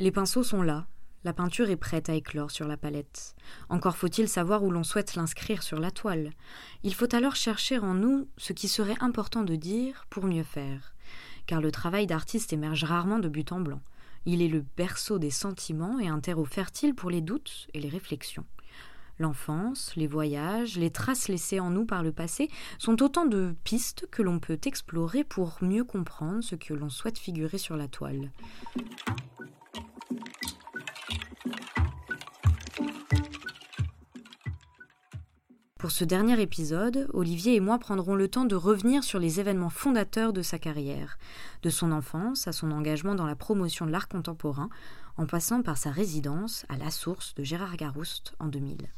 Les pinceaux sont là, la peinture est prête à éclore sur la palette. Encore faut-il savoir où l'on souhaite l'inscrire sur la toile. Il faut alors chercher en nous ce qui serait important de dire pour mieux faire. Car le travail d'artiste émerge rarement de but en blanc. Il est le berceau des sentiments et un terreau fertile pour les doutes et les réflexions. L'enfance, les voyages, les traces laissées en nous par le passé sont autant de pistes que l'on peut explorer pour mieux comprendre ce que l'on souhaite figurer sur la toile. Pour ce dernier épisode, Olivier et moi prendrons le temps de revenir sur les événements fondateurs de sa carrière, de son enfance à son engagement dans la promotion de l'art contemporain, en passant par sa résidence à La Source de Gérard Garouste en 2000.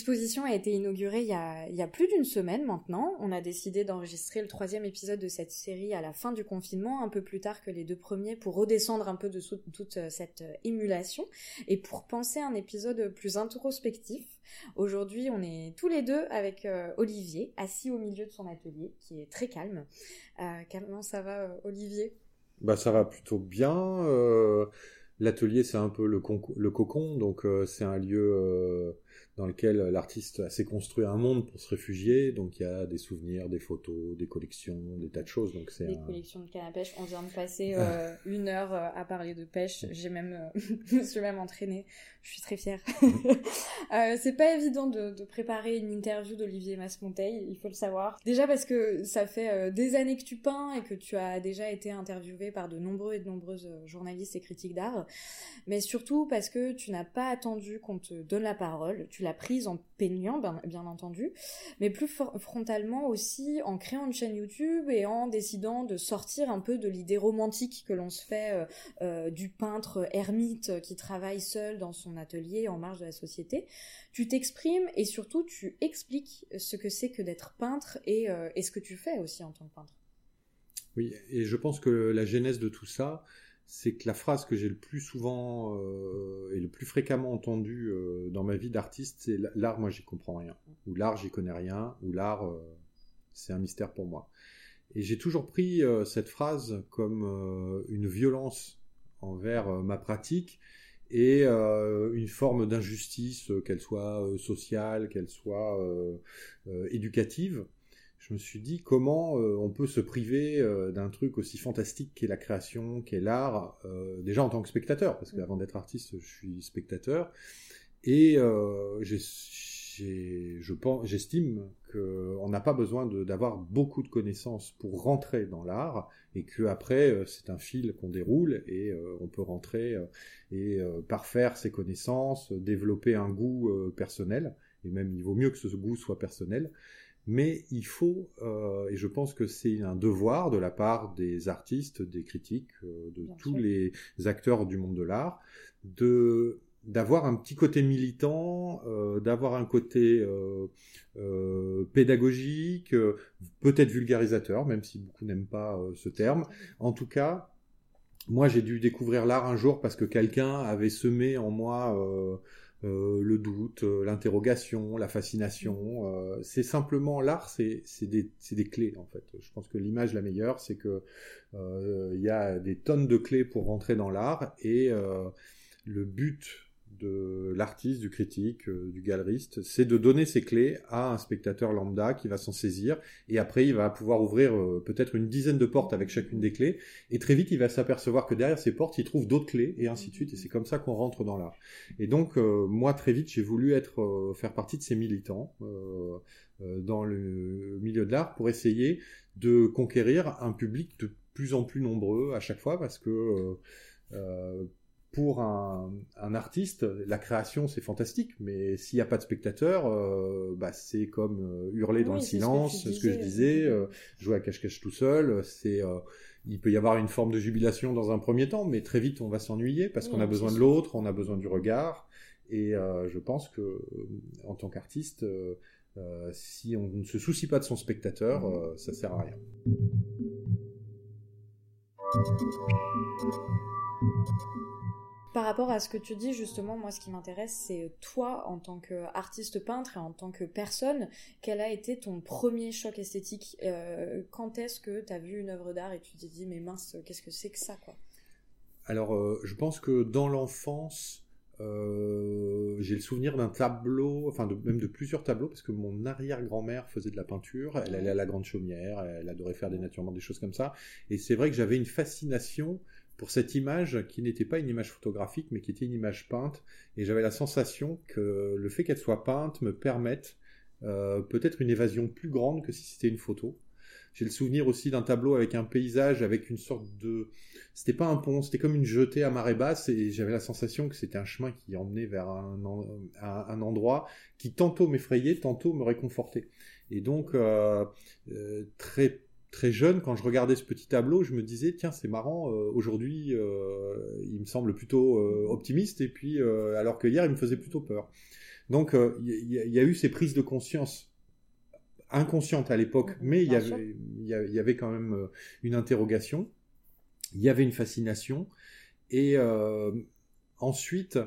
L'exposition a été inaugurée il y a, plus d'une semaine maintenant. On a décidé d'enregistrer le troisième épisode de cette série à la fin du confinement, un peu plus tard que les deux premiers, pour redescendre un peu de toute euh, cette euh, émulation et pour penser un épisode plus introspectif. Aujourd'hui, on est tous les deux avec euh, Olivier, assis au milieu de son atelier, qui est très calme. comment ça va, Olivier? Bah, ça va plutôt bien. L'atelier, c'est un peu le cocon, donc c'est un lieu dans lequel l'artiste s'est construit un monde pour se réfugier. Donc il y a des souvenirs, des photos, des collections, des tas de choses. Donc c'est des collections de canne à pêche. On vient de passer euh, une heure euh, à parler de pêche. J'ai même, euh, je suis même entraînée. Je suis très fière. euh, c'est pas évident de, de, préparer une interview d'Olivier Masmonteil, il faut le savoir. Déjà parce que ça fait des années que tu peins et que tu as déjà été interviewé par de nombreux et de nombreuses journalistes et critiques d'art. Mais surtout parce que tu n'as pas attendu qu'on te donne la parole. Tu l'as prise en peignant, bien, entendu, mais plus frontalement aussi en créant une chaîne YouTube et en décidant de sortir un peu de l'idée romantique que l'on se fait euh, euh, du peintre ermite qui travaille seul dans son atelier en marge de la société. Tu t'exprimes et surtout tu expliques ce que c'est que d'être peintre et, euh, et ce que tu fais aussi en tant que peintre. Oui, et je pense que la genèse de tout ça, c'est que la phrase que j'ai le plus souvent euh, et le plus fréquemment entendue euh, dans ma vie d'artiste, c'est l'art, moi j'y comprends rien, ou l'art j'y connais rien, ou l'art c'est un mystère pour moi. Et j'ai toujours pris cette phrase comme une violence envers ma pratique et une forme d'injustice, qu'elle soit sociale, qu'elle soit éducative. Je me suis dit comment euh, on peut se priver euh, d'un truc aussi fantastique qu'est la création, qu'est l'art, euh, déjà en tant que spectateur, parce qu'avant d'être artiste, je suis spectateur, et j'estime qu'on n'a pas besoin d'avoir beaucoup de connaissances pour rentrer dans l'art, et que après c'est un fil qu'on déroule et on peut rentrer et parfaire ses connaissances, développer un goût personnel, et même il vaut mieux que ce goût soit personnel. Mais il faut, euh, et je pense que c'est un devoir de la part des artistes, des critiques, euh, de tous les acteurs du monde de l'art, de d'avoir un petit côté militant, euh, d'avoir un côté pédagogique, peut-être vulgarisateur, même si beaucoup n'aiment pas ce terme. En tout cas, moi j'ai dû découvrir l'art un jour parce que quelqu'un avait semé en moi euh, le doute, euh, l'interrogation, la fascination. Euh, c'est simplement l'art, c'est des, des, clés en fait. Je pense que l'image la meilleure, c'est que il y a des tonnes de clés pour rentrer dans l'art et le but de l'artiste, du critique, euh, du galeriste, c'est de donner ses clés à un spectateur lambda qui va s'en saisir et après il va pouvoir ouvrir euh, peut-être une dizaine de portes avec chacune des clés et très vite il va s'apercevoir que derrière ces portes il trouve d'autres clés et ainsi de suite et c'est comme ça qu'on rentre dans l'art. Et donc euh, moi très vite j'ai voulu être faire partie de ces militants dans le milieu de l'art pour essayer de conquérir un public de plus en plus nombreux à chaque fois parce que pour un, artiste, la création c'est fantastique, mais s'il n'y a pas de spectateur, euh, bah, c'est comme euh, hurler dans le silence, ce que, je disais, euh, jouer à cache-cache tout seul, c'est il peut y avoir une forme de jubilation dans un premier temps, mais très vite on va s'ennuyer parce qu'on a besoin de l'autre, on a besoin du regard, et je pense que en tant qu'artiste, si on ne se soucie pas de son spectateur, ça sert à rien. Par rapport à ce que tu dis, justement, moi, ce qui m'intéresse, c'est toi, en tant qu'artiste peintre et en tant que personne, quel a été ton premier choc esthétique? Euh, Quand est-ce que tu as vu une œuvre d'art et tu t'es dit, mais mince, qu'est-ce que c'est que ça, quoi? Alors, euh, je pense que dans l'enfance, euh, j'ai le souvenir d'un tableau, enfin même de plusieurs tableaux, parce que mon arrière-grand-mère faisait de la peinture, elle allait à la Grande Chaumière, elle adorait faire des naturements, des choses comme ça, et c'est vrai que j'avais une fascination pour cette image qui n'était pas une image photographique, mais qui était une image peinte. Et j'avais la sensation que le fait qu'elle soit peinte me permette euh, peut-être une évasion plus grande que si c'était une photo. J'ai le souvenir aussi d'un tableau avec un paysage, avec une sorte de... C'était pas un pont, c'était comme une jetée à marée basse, et j'avais la sensation que c'était un chemin qui emmenait vers un, endroit qui tantôt m'effrayait, tantôt me réconfortait. Et donc, euh, euh, très très jeune, quand je regardais ce petit tableau, je me disais, tiens, c'est marrant, euh, aujourd'hui, euh, il me semble plutôt euh, optimiste, et puis, alors que hier, il me faisait plutôt peur. Donc, il y, a eu ces prises de conscience inconscientes à l'époque, mais il y, avait, il y avait quand même une interrogation, il y avait une fascination, et ensuite,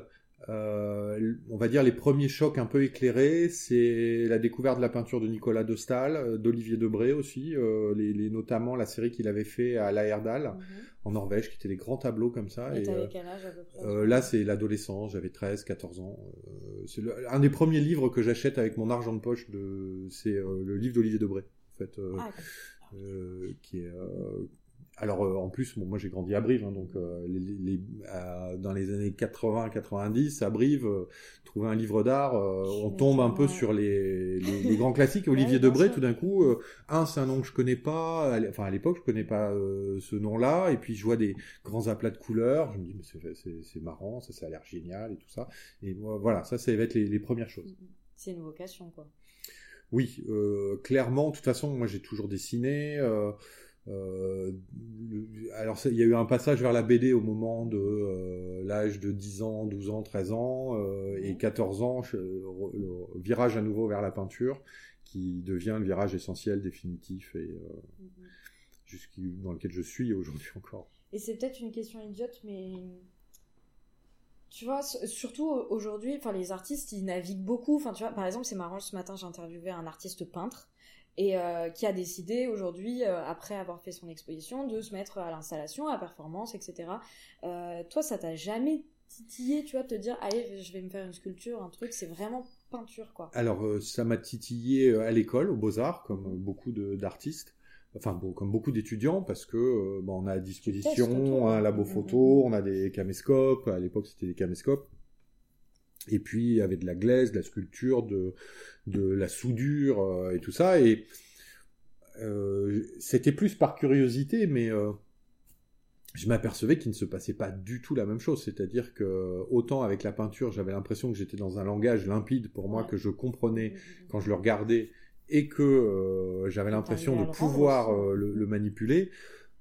euh, on va dire les premiers chocs un peu éclairés, c'est la découverte de la peinture de Nicolas de Stahl, euh, d'Olivier Debré aussi, euh, les, notamment la série qu'il avait fait à La Herdal mhm. en Norvège, qui étaient des grands tableaux comme ça. Et, quel âge à peu près? Là, c'est l'adolescence, j'avais 13, 14 ans. c'est un des premiers livres que j'achète avec mon argent de poche, de, c'est le livre d'Olivier Debré, en fait, ah, qui est alors euh, en plus, moi j'ai grandi à Brive, hein, donc euh, les, dans les années 80-90, à Brive, euh, trouver un livre d'art, on tombe un peu sur les, grands classiques. Olivier Debré, tout d'un coup, un c'est un nom que je connais pas, enfin à l'époque je connais pas ce nom-là, et puis je vois des grands aplats de couleurs, je me dis mais c'est marrant, ça ça a l'air génial et tout ça, et voilà, ça ça va être les, premières choses. C'est une vocation quoi. Oui, clairement, de toute façon, moi j'ai toujours dessiné. Euh, alors il y a eu un passage vers la BD au moment de euh, l'âge de 10 ans, 12 ans, 13 ans euh, et 14 ans, le virage à nouveau vers la peinture qui devient le virage essentiel, définitif et mhm. dans lequel je suis aujourd'hui encore. Et c'est peut-être une question idiote, mais tu vois, surtout aujourd'hui, enfin les artistes, ils naviguent beaucoup. Enfin, tu vois, par exemple, c'est marrant, ce matin, j'ai interviewé un artiste peintre et euh, qui a décidé aujourd'hui, euh, après avoir fait son exposition, de se mettre à l'installation, à la performance, etc. Euh, toi, ça t'a jamais titillé, tu vois, de te dire, allez, je vais me faire une sculpture, un truc, c'est vraiment peinture, quoi. Alors, ça m'a titillé à l'école, aux Beaux-Arts, comme beaucoup d'artistes. Enfin, comme beaucoup d'étudiants, parce que bon, on a à disposition un labo photo, on a des caméscopes, à l'époque c'était des caméscopes, et puis il y avait de la glaise, de la sculpture, de, de la soudure euh, et tout ça. Et euh, c'était plus par curiosité, mais euh, je m'apercevais qu'il ne se passait pas du tout la même chose. C'est-à-dire que autant avec la peinture, j'avais l'impression que j'étais dans un langage limpide pour moi que je comprenais quand je le regardais et que j'avais l'impression de pouvoir le, manipuler.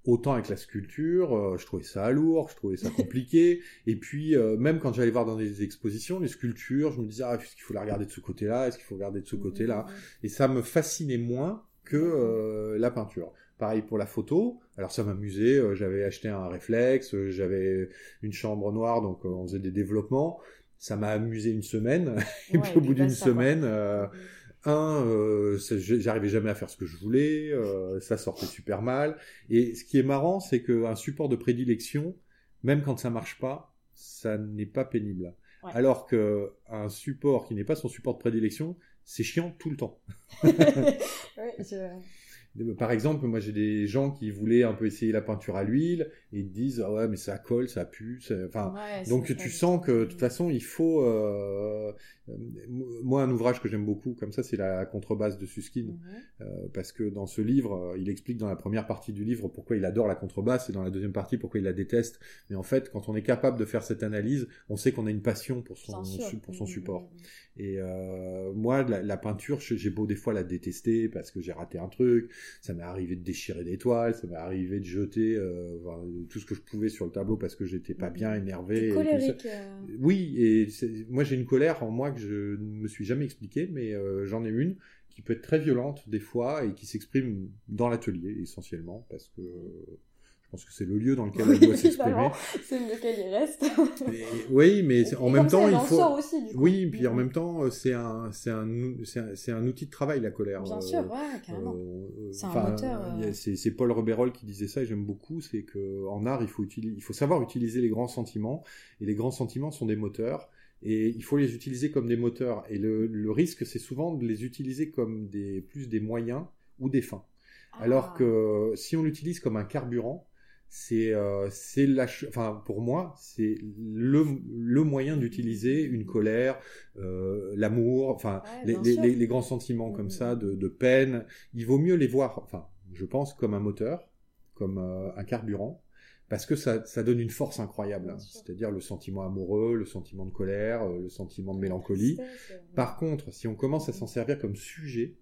Autant avec la sculpture, euh, je trouvais ça lourd, je trouvais ça compliqué. et puis, euh, même quand j'allais voir dans des expositions, les sculptures, je me disais, ah, est-ce qu'il faut la regarder de ce côté-là? Est-ce qu'il faut regarder de ce côté-là? Et ça me fascinait moins que euh, la peinture. Pareil pour la photo. Alors ça m'amusait. j'avais acheté un réflexe, j'avais une chambre noire, donc on faisait des développements. Ça m'a amusé une semaine. et puis au bout d'une semaine... un, euh, j'arrivais jamais à faire ce que je voulais, euh, ça sortait super mal. Et ce qui est marrant, c'est qu'un support de prédilection, même quand ça marche pas, ça n'est pas pénible. Alors que un support qui n'est pas son support de prédilection, c'est chiant tout le temps. par exemple, moi j'ai des gens qui voulaient un peu essayer la peinture à l'huile. Et ils disent ah ouais mais ça colle, ça pue, enfin donc tu sens que de toute façon il faut euh, moi un ouvrage que j'aime beaucoup comme ça c'est la contrebasse de Suskin mhm. euh, parce que dans ce livre il explique dans la première partie du livre pourquoi il adore la contrebasse et dans la deuxième partie pourquoi il la déteste. Mais en fait quand on est capable de faire cette analyse on sait qu'on a une passion pour son pour son support. et euh, moi, la, peinture, j'ai beau des fois la détester parce que j'ai raté un truc. Ça m'est arrivé de déchirer des toiles, ça m'est arrivé de jeter euh, tout ce que je pouvais sur le tableau parce que j'étais pas bien énervé. colérique. Euh. Oui, et moi j'ai une colère en moi que je ne me suis jamais expliqué, mais j'en ai une qui peut être très violente des fois et qui s'exprime dans l'atelier essentiellement parce que pense que c'est le lieu dans lequel elle doit s'exprimer. c'est lequel il reste. oui, mais en même temps, il faut. Aussi, Oui, puis en même temps, c'est un, c'est un, c'est un, outil de travail la colère. Bien sûr, ouais, carrément. Euh, c'est un moteur. Euh. C'est Paul Reberol qui disait ça et j'aime beaucoup, c'est que en art, il faut utiliser, il faut savoir utiliser les grands sentiments et les grands sentiments sont des moteurs et il faut les utiliser comme des moteurs. Et le, le risque, c'est souvent de les utiliser comme des plus des moyens ou des fins. Alors ah. que si on l'utilise comme un carburant, c'est euh, c'est la enfin pour moi c'est le, le moyen d'utiliser une colère euh, l'amour enfin les, les, les, grands sentiments comme ça de, de, peine. Il vaut mieux les voir enfin je pense comme un moteur comme euh, un carburant parce que ça, ça donne une force incroyable c'est-à-dire le sentiment amoureux le sentiment de colère euh, le sentiment de mélancolie. par contre si on commence à s'en servir comme sujet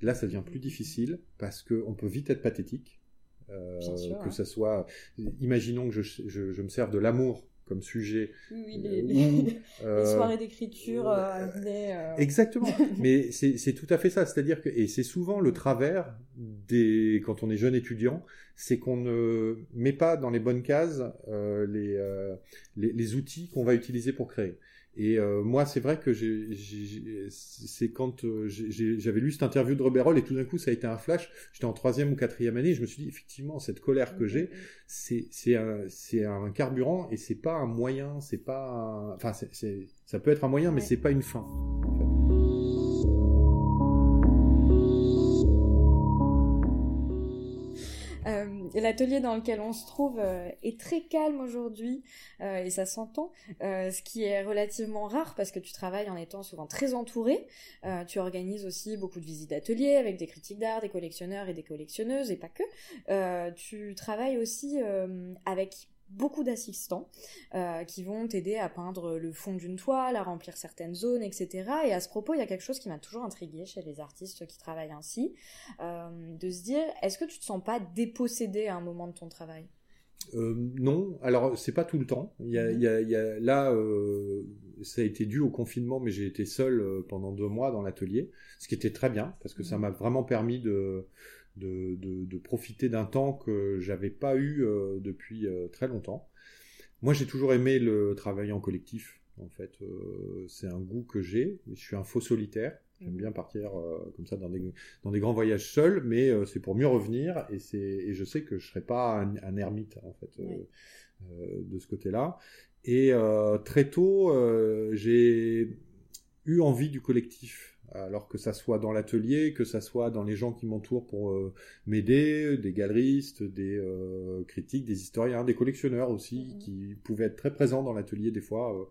là ça devient plus difficile parce que on peut vite être pathétique euh, que ça soit, imaginons que je, je, je me serve de l'amour comme sujet. Oui, euh, les, euh, soirées d'écriture. Exactement. Mais c'est tout à fait ça. C'est-à-dire que, et c'est souvent le travers des, quand on est jeune étudiant, c'est qu'on ne met pas dans les bonnes cases les, les, les, outils qu'on va utiliser pour créer. Et euh, moi, c'est vrai que c'est quand euh, j'avais lu cette interview de Roberol et tout d'un coup, ça a été un flash. J'étais en troisième ou quatrième année, je me suis dit effectivement, cette colère que j'ai, c'est un, un carburant et c'est pas un moyen, c'est pas, enfin, ça peut être un moyen, mais c'est pas une fin. L'atelier dans lequel on se trouve euh, est très calme aujourd'hui euh, et ça s'entend, euh, ce qui est relativement rare parce que tu travailles en étant souvent très entouré. tu organises aussi beaucoup de visites d'ateliers avec des critiques d'art, des collectionneurs et des collectionneuses et pas que. tu travailles aussi avec beaucoup d'assistants euh, qui vont t'aider à peindre le fond d'une toile, à remplir certaines zones, etc. Et à ce propos, il y a quelque chose qui m'a toujours intrigué chez les artistes qui travaillent ainsi, euh, de se dire, est-ce que tu te sens pas dépossédé à un moment de ton travail? Euh, non, alors c'est pas tout le temps. Il y a, il y a, il y a là, euh, ça a été dû au confinement, mais j'ai été seul pendant deux mois dans l'atelier, ce qui était très bien parce que ça mhm. m'a vraiment permis de de, profiter d'un temps que j'avais pas eu euh, depuis euh, très longtemps. Moi, j'ai toujours aimé le travail en collectif. En fait, euh, c'est un goût que j'ai. Je suis un faux solitaire. J'aime bien partir comme ça dans des, dans des grands voyages seul, mais c'est pour mieux revenir et, c'est, et je sais que je serai pas un, ermite en fait de ce côté-là. Et très tôt, j'ai eu envie du collectif alors que ça soit dans l'atelier, que ça soit dans les gens qui m'entourent pour euh, m'aider, des galeristes, des euh, critiques, des historiens, des collectionneurs aussi, mhm. qui pouvaient être très présents dans l'atelier des fois. Euh,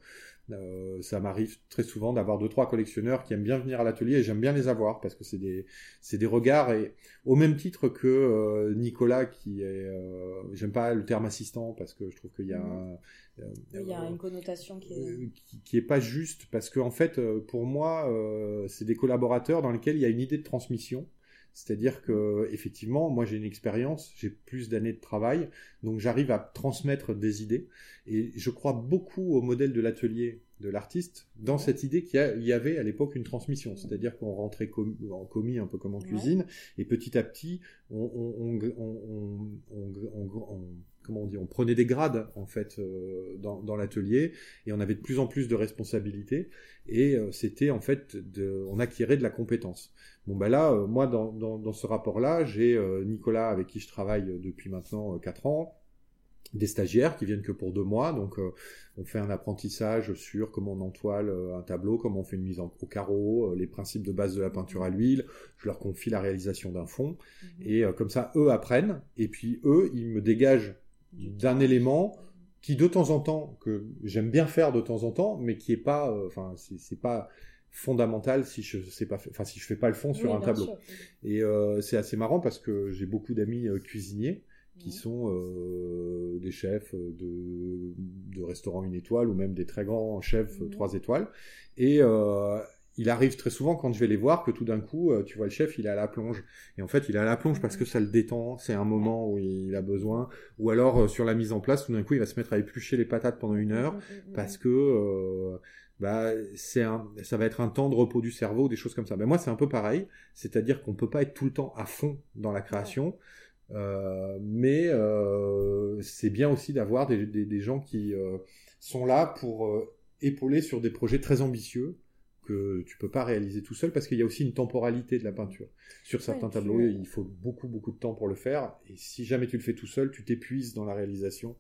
ça m'arrive très souvent d'avoir deux trois collectionneurs qui aiment bien venir à l'atelier et j'aime bien les avoir parce que c'est des c'est des regards et au même titre que Nicolas qui est j'aime pas le terme assistant parce que je trouve qu'il y a mhm. Il y a une connotation qui est... Euh, qui, est pas juste parce que en fait, euh, pour moi, euh, c'est des collaborateurs dans lesquels il y a une idée de transmission. C'est-à-dire que effectivement, moi j'ai une expérience, j'ai plus d'années de travail, donc j'arrive à transmettre des idées. Et je crois beaucoup au modèle de l'atelier de l'artiste dans cette idée qu'il y, avait à l'époque une transmission. C'est-à-dire qu'on rentrait en commis un peu comme en cuisine, et petit à petit, on, on, on comment on dit, on prenait des grades en fait euh, dans, l'atelier et on avait de plus en plus de responsabilités et euh, c'était en fait de, on acquérait de la compétence. Bon ben là, euh, moi dans, ce rapport-là, j'ai Nicolas avec qui je travaille depuis maintenant 4 ans, des stagiaires qui viennent que pour deux mois. Donc, euh, on fait un apprentissage sur comment on entoile euh, un tableau, comment on fait une mise en, au carreau, euh, les principes de base de la peinture à l'huile. Je leur confie la réalisation d'un fond. Mhm. Et comme ça, eux apprennent. Et puis, eux, ils me dégagent d'un élément qui, de temps en temps, que j'aime bien faire de temps en temps, mais qui est pas, enfin, c'est pas fondamental si je sais pas enfin si je fais pas le fond sur un tableau. et c'est assez marrant parce que j'ai beaucoup d'amis cuisiniers qui sont euh, des chefs de, de restaurants une étoile ou même des très grands chefs trois étoiles. Et euh, il arrive très souvent quand je vais les voir que tout d'un coup, euh, tu vois le chef, il est à la plonge. Et en fait, il est à la plonge parce que ça le détend, c'est un moment où il a besoin. Ou alors sur la mise en place, tout d'un coup, il va se mettre à éplucher les patates pendant une heure parce que bah c'est un, ça va être un temps de repos du cerveau, des choses comme ça. Mais moi, c'est un peu pareil, c'est-à-dire qu'on peut pas être tout le temps à fond dans la création. Euh, mais euh, c'est bien aussi d'avoir des, des, des, gens qui euh, sont là pour épauler sur des projets très ambitieux que tu peux pas réaliser tout seul parce qu'il y a aussi une temporalité de la peinture. Sur certains tableaux, il faut beaucoup beaucoup de temps pour le faire et si jamais tu le fais tout seul, tu t'épuises dans la réalisation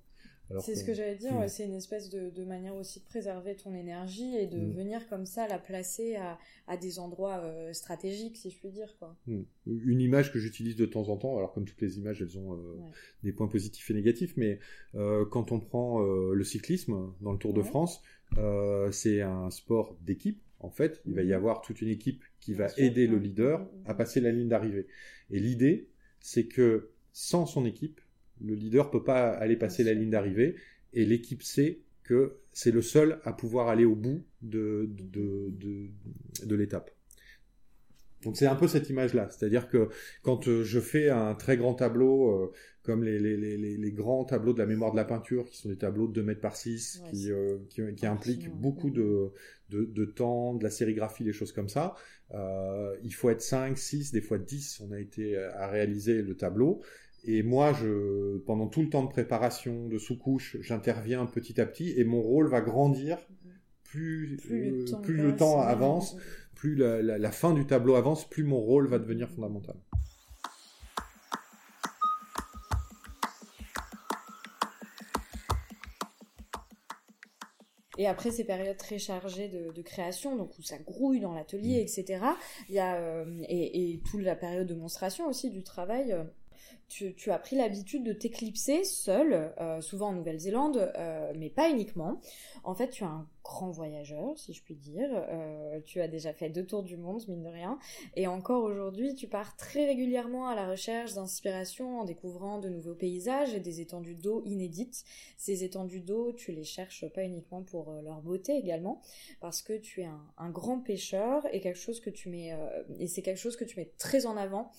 c'est ce que j'allais dire, hmm. c'est une espèce de, manière aussi de préserver ton énergie et de hmm. venir comme ça la placer à, des endroits euh, stratégiques, si je puis dire. Quoi. Hmm. Une image que j'utilise de temps en temps, alors comme toutes les images, elles ont euh, des points positifs et négatifs, mais euh, quand on prend le cyclisme dans le Tour de France, c'est un sport d'équipe. En fait, il va y avoir toute une équipe qui va aider le leader à passer la ligne d'arrivée. Et l'idée, c'est que sans son équipe, le leader peut pas aller passer la ligne d'arrivée. Et l'équipe sait que c'est le seul à pouvoir aller au bout de, de, l'étape. Donc c'est un peu cette image-là, c'est-à-dire que quand euh, je fais un très grand tableau, euh, comme les, les, grands tableaux de la mémoire de la peinture, qui sont des tableaux de 2 mètres par 6, euh, qui, qui, impliquent beaucoup de, de, temps, de la sérigraphie, des choses comme ça, il faut être 5, 6, des fois 10, on a été à réaliser le tableau, et moi, je, pendant tout le temps de préparation, de sous-couche, j'interviens petit à petit et mon rôle va grandir plus, plus, le, temps, avance, plus la, fin du tableau avance, plus mon rôle va devenir fondamental. Et après ces périodes très chargées de, création, donc où ça grouille dans l'atelier, mm. etc. Il y a euh, et, et toute la période de monstration aussi du travail. Euh, tu, as pris l'habitude de t'éclipser seul, euh, souvent en Nouvelle-Zélande, mais pas uniquement. En fait, tu as un grand voyageur, si je puis dire. Euh, tu as déjà fait deux tours du monde, mine de rien. Et encore aujourd'hui, tu pars très régulièrement à la recherche d'inspiration en découvrant de nouveaux paysages et des étendues d'eau inédites. Ces étendues d'eau, tu les cherches pas uniquement pour euh, leur beauté également, parce que tu es un, grand pêcheur et quelque chose que tu mets, euh, et c'est quelque chose que tu mets très en avant,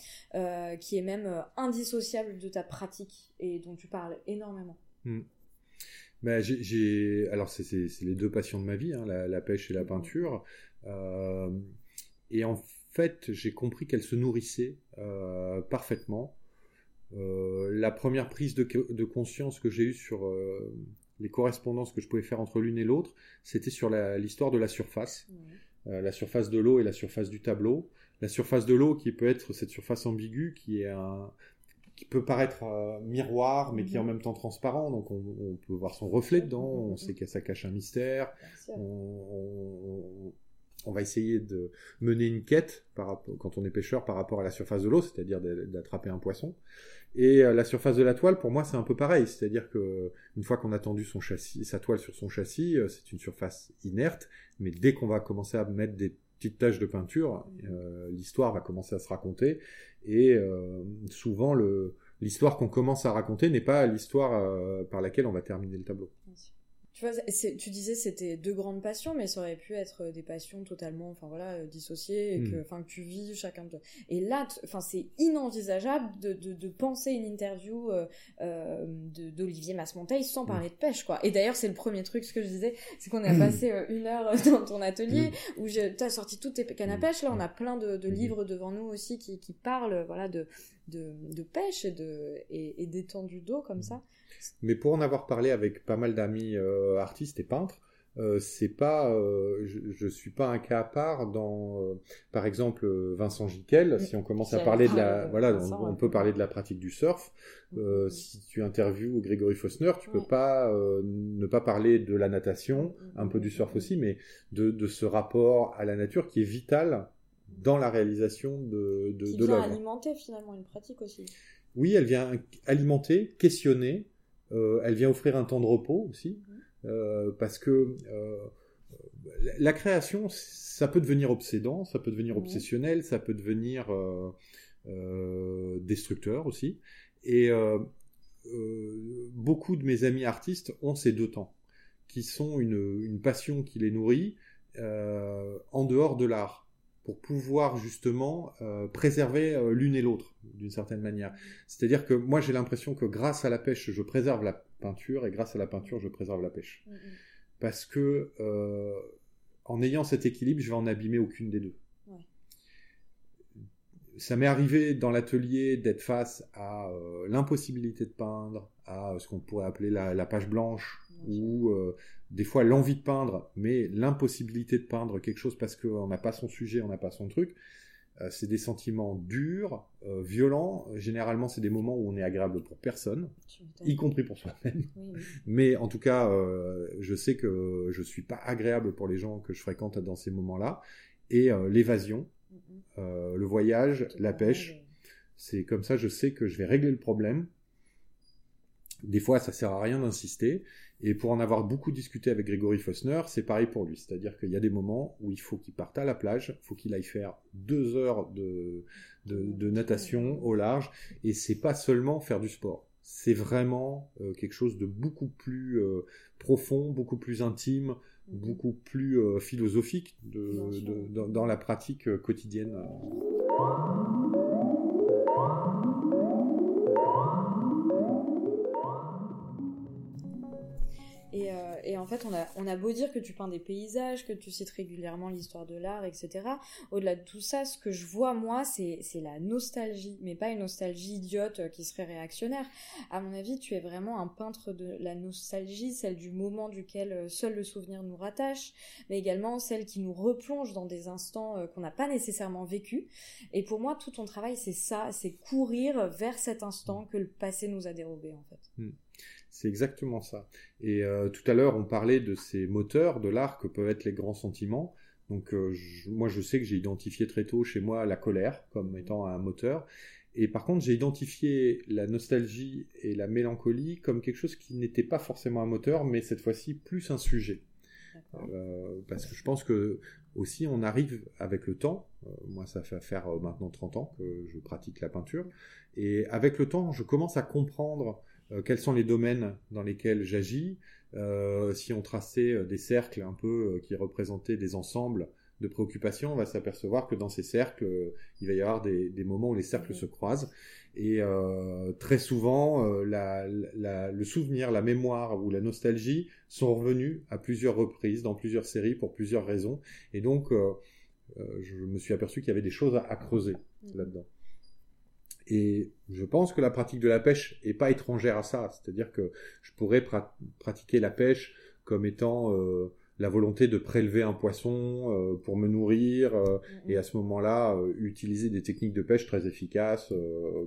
qui est même indissociable de ta pratique et dont tu parles énormément. Hmm. Ben, j'ai, alors c'est les deux passions de ma vie, hein, la, pêche et la peinture. Euh, et en fait, j'ai compris qu'elles se nourrissaient euh, parfaitement. Euh, la première prise de, de conscience que j'ai eue sur les correspondances que je pouvais faire entre l'une et l'autre, c'était sur l'histoire de la surface. Euh, la surface de l'eau et la surface du tableau. La surface de l'eau qui peut être cette surface ambiguë, qui est un, qui peut paraître euh, miroir, mais qui est en mhm. même temps transparent. Donc on, peut voir son reflet dedans, on sait que ça cache un mystère. On, va essayer de mener une quête par rapport, quand on est pêcheur par rapport à la surface de l'eau, c'est-à-dire d'attraper un poisson. Et euh, la surface de la toile, pour moi, c'est un peu pareil. C'est-à-dire que une fois qu'on a tendu son châssis, sa toile sur son châssis, euh, c'est une surface inerte. Mais dès qu'on va commencer à mettre des petites taches de peinture, l'histoire va commencer à se raconter et euh, souvent, l'histoire qu'on commence à raconter n'est pas l'histoire euh, par laquelle on va terminer le tableau. Tu vois, tu disais c'était deux grandes passions, mais ça aurait pu être des passions totalement, enfin voilà, euh, dissociées, et que, hmm. enfin, que tu vis chacun de. Et là, enfin, c'est inenvisageable de, de, de, penser une interview euh, euh d'Olivier Masmonteil sans hmm. parler de pêche, quoi. Et d'ailleurs, c'est le premier truc, ce que je disais, c'est qu'on a hmm. passé euh, une heure dans ton atelier où tu as sorti toutes tes cannes à pêche. Là, on a plein de, de livres devant nous aussi qui, qui parlent, voilà, de, de, de pêche et de et, et d'étendue d'eau comme ça. Mais pour en avoir parlé avec pas mal d'amis euh, artistes et peintres, euh, c'est pas, euh, je, je suis pas un cas à part dans, euh, par exemple, Vincent Jiquel. Si on commence à parler de la, voilà, on, peut parler de la pratique du surf. Mm-hmm. Si tu interviews Grégory Fausner, tu peux pas ne pas parler de la natation, mm-hmm. un peu du surf aussi, mais de, de ce rapport à la nature qui est vital dans la réalisation de, de, qui de vient alimenter finalement une pratique aussi. Oui, elle vient alimenter, questionner, elle vient offrir un temps de repos aussi. Euh, parce que euh, la création, ça peut devenir obsédant, ça peut devenir obsessionnel, ça peut devenir euh, destructeur aussi. Et beaucoup de mes amis artistes ont ces deux temps, qui sont une, une passion qui les nourrit en dehors de l'art pour pouvoir justement préserver l'une et l'autre d'une certaine manière. C'est-à-dire que moi j'ai l'impression que grâce à la pêche, je préserve la peinture et grâce à la peinture, je préserve la pêche. Mm, mm. Parce que euh, en ayant cet équilibre, je vais en abîmer aucune des deux. Ça m'est arrivé dans l'atelier d'être face à euh, l'impossibilité de peindre, à ce qu'on pourrait appeler la, page blanche, ou euh, des fois l'envie de peindre, mais l'impossibilité de peindre quelque chose parce qu'on n'a pas son sujet, on n'a pas son truc. Euh, c'est des sentiments durs, euh, violents. Généralement, c'est des moments où on est agréable pour personne, y compris pour soi-même. Mais en tout cas, euh, je sais que je suis pas agréable pour les gens que je fréquente dans ces moments-là. Et l'évasion, le voyage, la pêche, c'est comme ça, je sais que je vais régler le problème. Des fois, ça sert à rien d'insister. Et pour en avoir beaucoup discuté avec Grégory Fossner, c'est pareil pour lui. C'est-à-dire qu'il y a des moments où il faut qu'il parte à la plage, il faut qu'il aille faire deux heures de, de, natation au large, et c'est pas seulement faire du sport. C'est vraiment euh, quelque chose de beaucoup plus euh, profond, beaucoup plus intime, mhm. beaucoup plus euh, philosophique dans, la pratique quotidienne. En fait, on a, beau dire que tu peins des paysages, que tu cites régulièrement l'histoire de l'art, etc. Au-delà de tout ça, ce que je vois, moi, c'est la nostalgie, mais pas une nostalgie idiote euh, qui serait réactionnaire. À mon avis, tu es vraiment un peintre de la nostalgie, celle du moment duquel euh, seul le souvenir nous rattache, mais également celle qui nous replonge dans des instants euh, qu'on n'a pas nécessairement vécu. Et pour moi, tout ton travail, c'est ça, c'est courir vers cet instant que le passé nous a dérobé, en fait. Hmm. C'est exactement ça. Et euh, tout à l'heure, on parlait de ces moteurs de l'art que peuvent être les grands sentiments. Donc euh, moi, je sais que j'ai identifié très tôt chez moi la colère comme étant un moteur. Et par contre, j'ai identifié la nostalgie et la mélancolie comme quelque chose qui n'était pas forcément un moteur, mais cette fois-ci plus un sujet. Euh, parce que je pense que aussi on arrive avec le temps, moi ça fait faire maintenant 30 ans que je pratique la peinture, et avec le temps je commence à comprendre quels sont les domaines dans lesquels j'agis? Euh, si on traçait euh, des cercles un peu qui représentaient des ensembles de préoccupations, on va s'apercevoir que dans ces cercles, il va y avoir des, moments où les cercles se croisent. Et très souvent, le souvenir, la mémoire ou la nostalgie sont revenus à plusieurs reprises, dans plusieurs séries, pour plusieurs raisons. Et donc, je me suis aperçu qu'il y avait des choses à creuser là-dedans. Et je pense que la pratique de la pêche est pas étrangère à ça. C'est-à-dire que je pourrais pratiquer la pêche comme étant euh, la volonté de prélever un poisson euh, pour me nourrir euh, et à ce moment-là utiliser des techniques de pêche très efficaces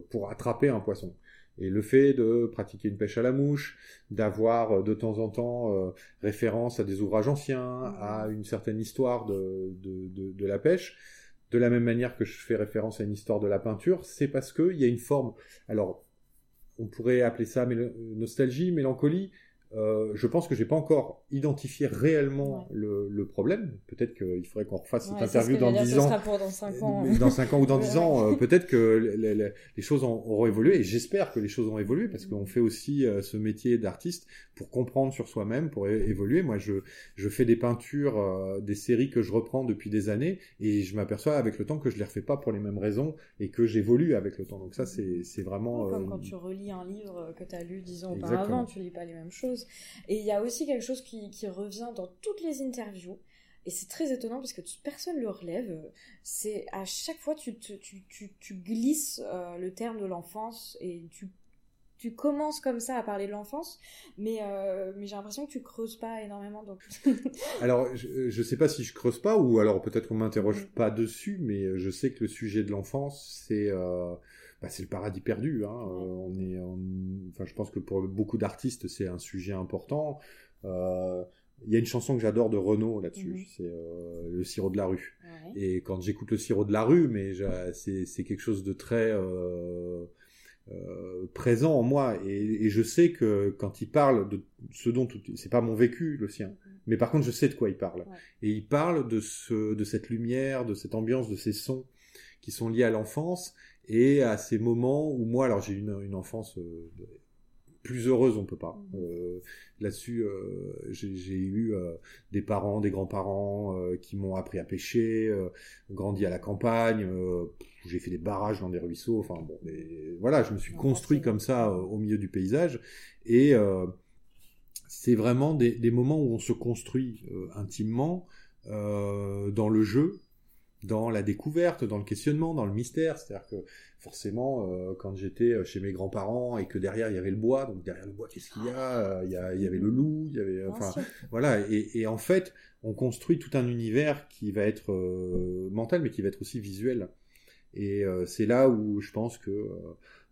pour attraper un poisson. Et le fait de pratiquer une pêche à la mouche, d'avoir de temps en temps référence à des ouvrages anciens, à une certaine histoire de, de, de la pêche, de la même manière que je fais référence à une histoire de la peinture, c'est parce qu'il y a une forme. Alors, on pourrait appeler ça nostalgie, mélancolie, euh, je pense que j'ai pas encore identifié réellement le, problème. Peut-être qu'il faudrait qu'on refasse cette interview dans 10 ans. dans 5 ans. Dans 5 ans ou dans 10 ans, euh, peut-être que les, choses auront évolué et j'espère que les choses ont évolué parce qu'on fait aussi euh, ce métier d'artiste pour comprendre sur soi-même, pour évoluer. Moi, je, je fais des peintures, des séries que je reprends depuis des années et je m'aperçois avec le temps que je les refais pas pour les mêmes raisons et que j'évolue avec le temps. Donc ça, c'est vraiment... Comme quand tu relis un livre que tu as lu 10 ans auparavant, tu lis pas les mêmes choses. Et il y a aussi quelque chose qui, revient dans toutes les interviews, et c'est très étonnant parce que personne ne le relève. C'est à chaque fois tu, tu, tu, tu glisses euh, le terme de l'enfance et tu, tu commences comme ça à parler de l'enfance, mais, euh, mais j'ai l'impression que tu creuses pas énormément. Donc... alors, je, je sais pas si je creuse pas, ou alors peut-être qu'on m'interroge mm. pas dessus, mais je sais que le sujet de l'enfance, c'est euh, bah, c'est le paradis perdu. Hein. Euh, on est, enfin, je pense que pour beaucoup d'artistes, c'est un sujet important. Euh, il y a une chanson que j'adore de Renaud là-dessus, mm-hmm. c'est euh, le sirop de la rue. Et quand j'écoute le sirop de la rue, mais c'est quelque chose de très euh, euh, présent en moi et, je sais que quand il parle de ce dont c'est pas mon vécu le sien mm-hmm. mais par contre je sais de quoi il parle et il parle de ce de cette lumière de cette ambiance de ces sons qui sont liés à l'enfance et à ces moments où moi alors j'ai une, une enfance euh, plus heureuse on peut pas. Mm-hmm. euh, là-dessus euh, j'ai eu des parents des grands-parents qui m'ont appris à pêcher grandi à la campagne j'ai fait des barrages dans des ruisseaux enfin bon mais voilà je me suis construit comme ça au milieu du paysage. Et c'est vraiment des, des, moments où on se construit intimement dans le jeu dans la découverte, dans le questionnement, dans le mystère. C'est-à-dire que forcément, euh, quand j'étais euh, chez mes grands-parents et que derrière il y avait le bois, donc derrière le bois, qu'est-ce qu'il y a? Euh, il y, a, il y avait le loup, il y avait, enfin, voilà. Et, et, en fait, on construit tout un univers qui va être mental, mais qui va être aussi visuel. Et c'est là où je pense que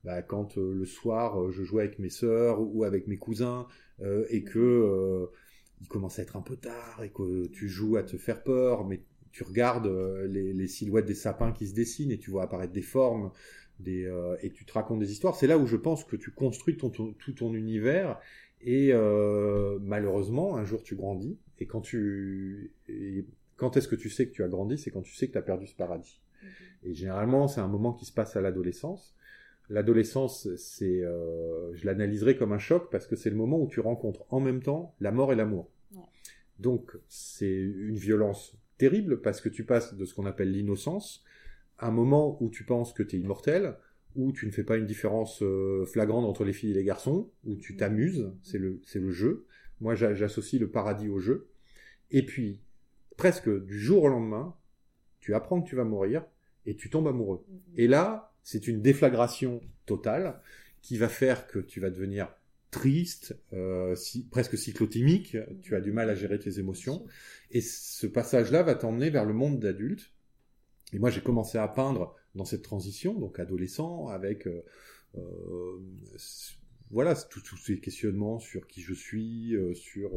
bah, quand le soir je jouais avec mes sœurs ou avec mes cousins et que il commence à être un peu tard et que tu joues à te faire peur, mais tu regardes euh, les, silhouettes des sapins qui se dessinent et tu vois apparaître des formes, des, euh, et tu te racontes des histoires. C'est là où je pense que tu construis ton, tout ton univers. Et euh, malheureusement, un jour tu grandis. Et quand tu, quand est-ce que tu sais que tu as grandi? C'est quand tu sais que tu as perdu ce paradis. Mm-hmm. Et généralement, c'est un moment qui se passe à l'adolescence. L'adolescence, c'est, je l'analyserai comme un choc parce que c'est le moment où tu rencontres en même temps la mort et l'amour. Donc, c'est une violence terrible parce que tu passes de ce qu'on appelle l'innocence à un moment où tu penses que tu es immortel, où tu ne fais pas une différence euh, flagrante entre les filles et les garçons, où tu t'amuses, c'est le, c'est le jeu. Moi, j'associe le paradis au jeu. Et puis, presque du jour au lendemain, tu apprends que tu vas mourir et tu tombes amoureux. Mm-hmm. Et là, c'est une déflagration totale qui va faire que tu vas devenir triste, euh, si, presque cyclotimique, tu as du mal à gérer tes émotions. Et ce passage-là va t'emmener vers le monde d'adulte. Et moi, j'ai commencé à peindre dans cette transition, donc adolescent, avec euh, euh voilà tous ces questionnements sur qui je suis, sur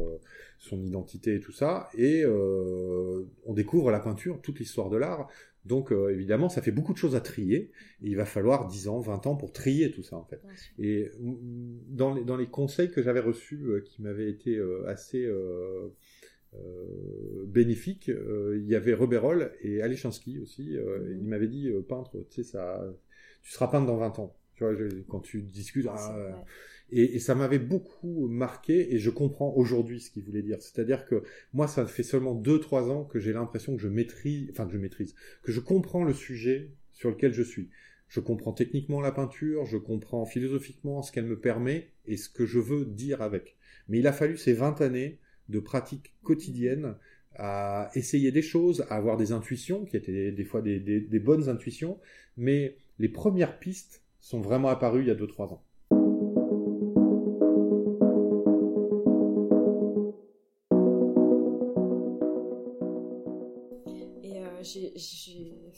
son identité et tout ça. Et on découvre la peinture, toute l'histoire de l'art, donc euh, évidemment, ça fait beaucoup de choses à trier. Et il va falloir 10 ans, 20 ans pour trier tout ça en fait. Et dans les, dans les conseils que j'avais reçus, euh, qui m'avaient été euh, assez bénéfiques, il y avait Roberol et Alechinsky aussi. Mhm. Il m'avait dit, peintre, tu sais, ça, tu seras peintre dans 20 ans. Tu vois, quand tu discutes, ah, et, ça m'avait beaucoup marqué et je comprends aujourd'hui ce qu'il voulait dire. C'est-à-dire que moi, ça fait seulement 2-3 ans que j'ai l'impression que je maîtrise, enfin que je maîtrise, que je comprends le sujet sur lequel je suis. Je comprends techniquement la peinture, je comprends philosophiquement ce qu'elle me permet et ce que je veux dire avec. Mais il a fallu ces 20 années de pratique quotidienne à essayer des choses, à avoir des intuitions, qui étaient des fois des, bonnes intuitions, mais les premières pistes sont vraiment apparues il y a 2-3 ans.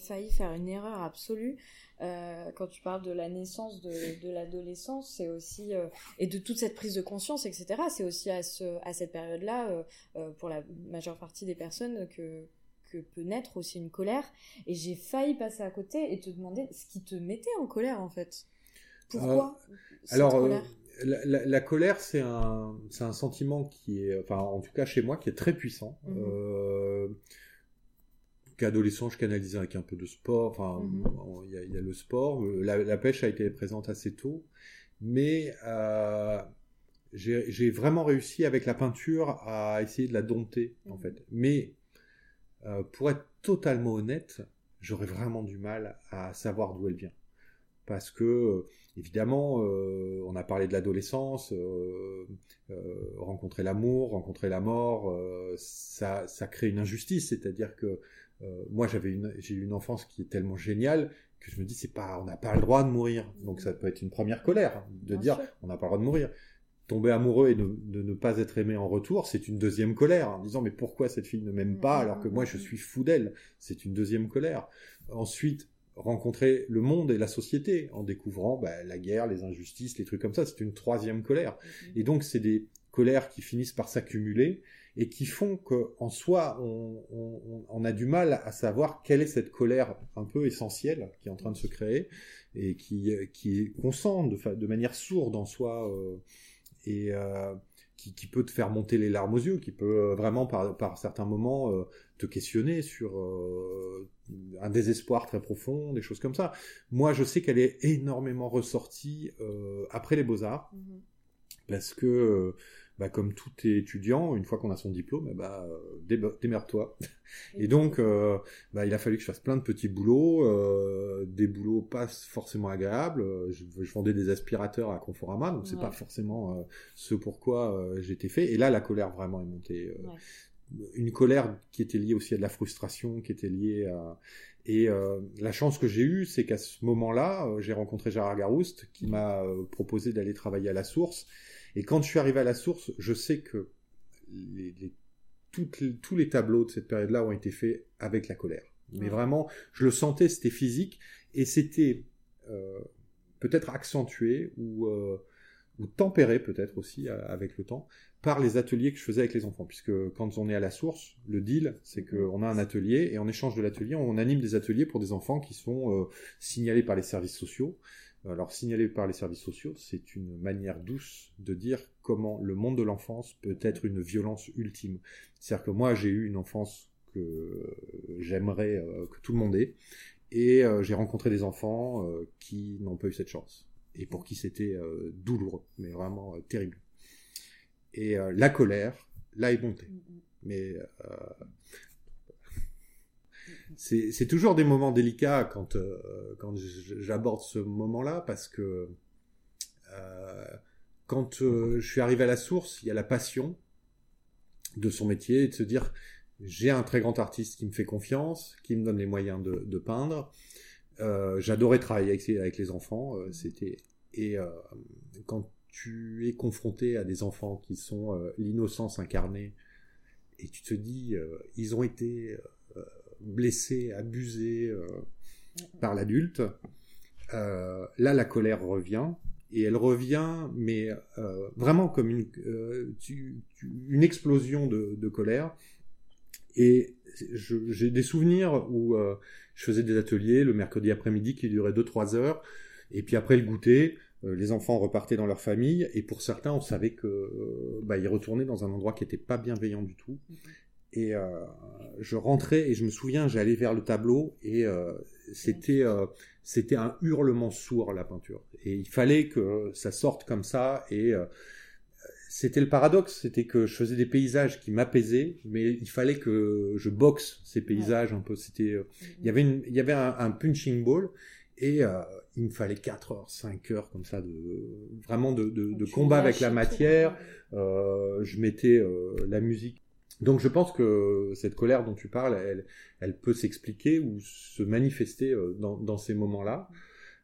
Failli faire une erreur absolue. Euh, quand tu parles de la naissance de, l'adolescence, c'est aussi euh, et de toute cette prise de conscience, etc. C'est aussi à ce à cette période-là, euh, pour la majeure partie des personnes que que peut naître aussi une colère. Et j'ai failli passer à côté et te demander ce qui te mettait en colère en fait. Pourquoi Alors. La, colère, c'est un, c'est un sentiment qui est, enfin, en tout cas chez moi, qui est très puissant. Mmh qu'adolescent, je canalisais avec un peu de sport. Enfin, mhm. il y, a le sport. Euh, la, pêche a été présente assez tôt, mais euh, j'ai vraiment réussi avec la peinture à essayer de la dompter, en mhm. fait. Mais euh, pour être totalement honnête, j'aurais vraiment du mal à savoir d'où elle vient. Parce que, évidemment, on a parlé de l'adolescence, rencontrer l'amour, rencontrer la mort, ça, ça crée une injustice, c'est-à-dire que moi, j'avais une, j'ai eu une enfance qui est tellement géniale que je me dis c'est pas on n'a pas le droit de mourir. Donc ça peut être une première colère de dire on n'a pas le droit de mourir. Tomber amoureux et de, ne pas être aimé en retour c'est une deuxième colère en disant mais pourquoi cette fille ne m'aime pas alors que moi je suis fou d'elle? C'est une deuxième colère. Ensuite rencontrer le monde et la société en découvrant bah, la guerre les injustices les trucs comme ça c'est une troisième colère. Et donc c'est des colères qui finissent par s'accumuler et qui font qu'en soi, on, a du mal à savoir quelle est cette colère un peu essentielle qui est en train de se créer et qui, qui qu'on sent de, manière sourde en soi euh, et euh, qui, peut te faire monter les larmes aux yeux, qui peut euh, vraiment par, certains moments te questionner sur un désespoir très profond, des choses comme ça. Moi, je sais qu'elle est énormément ressortie après les beaux-arts, mmh parce que bah, comme tout étudiant, une fois qu'on a son diplôme, eh bah, démerde-toi. Et donc, euh, bah, il a fallu que je fasse plein de petits boulots, euh, des boulots pas forcément agréables. Je, vendais des aspirateurs à Conforama, donc c'est pas forcément euh, ce pourquoi j'étais fait. Et là, la colère vraiment est montée. Une colère qui était liée aussi à de la frustration, qui était liée à... Et la chance que j'ai eue, c'est qu'à ce moment-là, j'ai rencontré Gérard Garouste, qui m'a proposé d'aller travailler à la source. Et quand je suis arrivé à la source, je sais que tous les tableaux de cette période-là ont été faits avec la colère. Mais vraiment, je le sentais, c'était physique, et c'était euh, peut-être accentué ou, euh, ou tempéré peut-être aussi euh, avec le temps par les ateliers que je faisais avec les enfants. Puisque quand on est à la source, le deal, c'est mhm. qu'on a un atelier, et en échange de l'atelier, on anime des ateliers pour des enfants qui sont signalés par les services sociaux. Alors signaler par les services sociaux, c'est une manière douce de dire comment le monde de l'enfance peut être une violence ultime. C'est-à-dire que moi j'ai eu une enfance que j'aimerais euh, que tout le monde ait, et euh, j'ai rencontré des enfants euh, qui n'ont pas eu cette chance, et pour qui c'était douloureux, mais vraiment terrible. Et la colère, là est montée. Mm, mm. C'est toujours des moments délicats quand, euh, quand j'aborde ce moment-là parce que euh, quand euh, je suis arrivé à la source, il y a la passion de son métier et de se dire j'ai un très grand artiste qui me fait confiance, qui me donne les moyens de, de peindre. J'adorais travailler avec, avec, les enfants. C'était et quand tu es confronté à des enfants qui sont l'innocence incarnée et tu te dis ils ont été blessé, abusé euh, par l'adulte, euh, là la colère revient. Et elle revient, mais euh, vraiment comme une, une explosion de, colère. Et j'ai des souvenirs où je faisais des ateliers le mercredi après-midi qui duraient 2-3 heures, et puis après le goûter, les enfants repartaient dans leur famille, et pour certains, on savait que bah, ils retournaient dans un endroit qui n'était pas bienveillant du tout. Mm-hmm. Et euh, je rentrais et je me souviens, j'allais vers le tableau et euh, c'était euh, c'était un hurlement sourd la peinture. Et il fallait que ça sorte comme ça et c'était le paradoxe, c'était que je faisais des paysages qui m'apaisaient, mais il fallait que je boxe ces paysages un peu. C'était, il y avait une, il y avait un, punching ball et il me fallait 4 heures, 5 heures comme ça de vraiment de, de, de combat avec la matière. je mettais la musique donc je pense que cette colère dont tu parles, elle, peut s'expliquer ou se manifester euh, dans, ces moments-là.